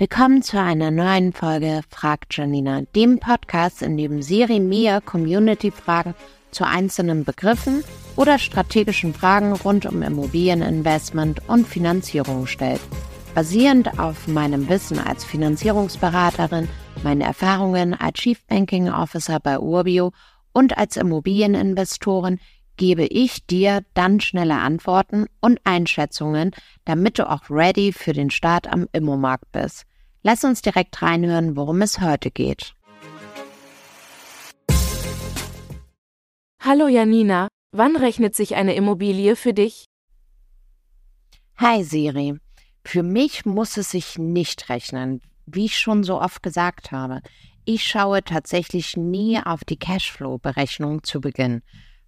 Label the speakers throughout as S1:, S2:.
S1: Willkommen zu einer neuen Folge Fragt Janina, dem Podcast, in dem Siri mir Community-Fragen zu einzelnen Begriffen oder strategischen Fragen rund um Immobilieninvestment und Finanzierung stellt. Basierend auf meinem Wissen als Finanzierungsberaterin, meinen Erfahrungen als Chief Banking Officer bei Urbio und als Immobilieninvestorin gebe ich dir dann schnelle Antworten und Einschätzungen, damit du auch ready für den Start am Immomarkt bist. Lass uns direkt reinhören, worum es heute geht.
S2: Hallo Janina, wann rechnet sich eine Immobilie für dich?
S1: Hi Siri, für mich muss es sich nicht rechnen, wie ich schon so oft gesagt habe. Ich schaue tatsächlich nie auf die Cashflow-Berechnung zu Beginn.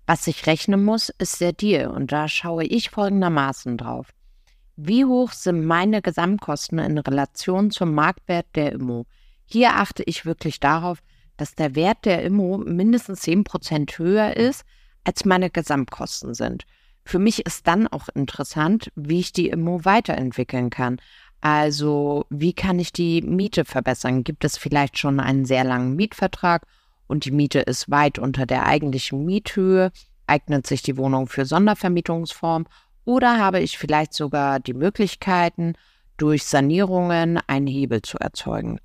S1: Was ich rechnen muss, ist der Deal und da schaue ich folgendermaßen drauf. Wie hoch sind meine Gesamtkosten in Relation zum Marktwert der Immo? Hier achte ich wirklich darauf, dass der Wert der Immo mindestens 10% höher ist, als meine Gesamtkosten sind. Für mich ist dann auch interessant, wie ich die Immo weiterentwickeln kann. Also, wie kann ich die Miete verbessern? Gibt es vielleicht schon einen sehr langen Mietvertrag und die Miete ist weit unter der eigentlichen Miethöhe? Eignet sich die Wohnung für Sondervermietungsform oder habe ich vielleicht sogar die Möglichkeiten, durch Sanierungen einen Hebel zu erzeugen?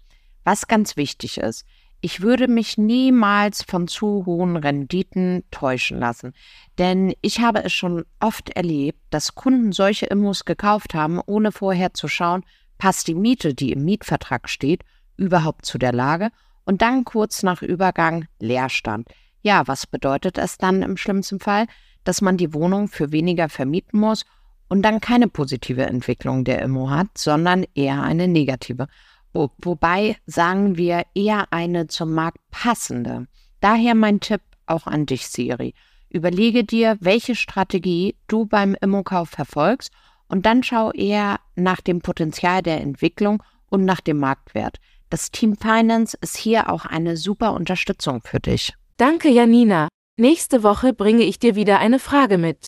S1: Was ganz wichtig ist, ich würde mich niemals von zu hohen Renditen täuschen lassen. Denn ich habe es schon oft erlebt, dass Kunden solche Immos gekauft haben, ohne vorher zu schauen, passt die Miete, die im Mietvertrag steht, überhaupt zu der Lage und dann kurz nach Übergang Leerstand. Ja, was bedeutet es dann im schlimmsten Fall? Dass man die Wohnung für weniger vermieten muss und dann keine positive Entwicklung der Immo hat, sondern eher eine negative. Wo, wobei sagen wir eher eine zum Markt passende. Daher mein Tipp auch an dich, Siri. Überlege dir, welche Strategie du beim Immokauf verfolgst und dann schau eher nach dem Potenzial der Entwicklung und nach dem Marktwert. Das Team Finance ist hier auch eine super Unterstützung für dich.
S2: Danke, Janina. Nächste Woche bringe ich dir wieder eine Frage mit.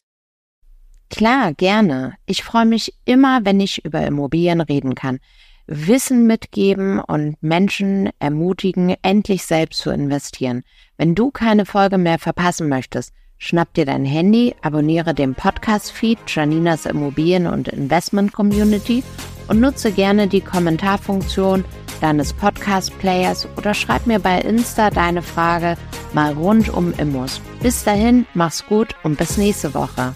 S1: Klar, gerne. Ich freue mich immer, wenn ich über Immobilien reden kann. Wissen mitgeben und Menschen ermutigen, endlich selbst zu investieren. Wenn du keine Folge mehr verpassen möchtest, schnapp dir dein Handy, abonniere den Podcast-Feed Janinas Immobilien- und Investment Community und nutze gerne die Kommentarfunktion deines Podcast-Players oder schreib mir bei Insta deine Frage mal rund um Immos. Bis dahin, mach's gut und bis nächste Woche.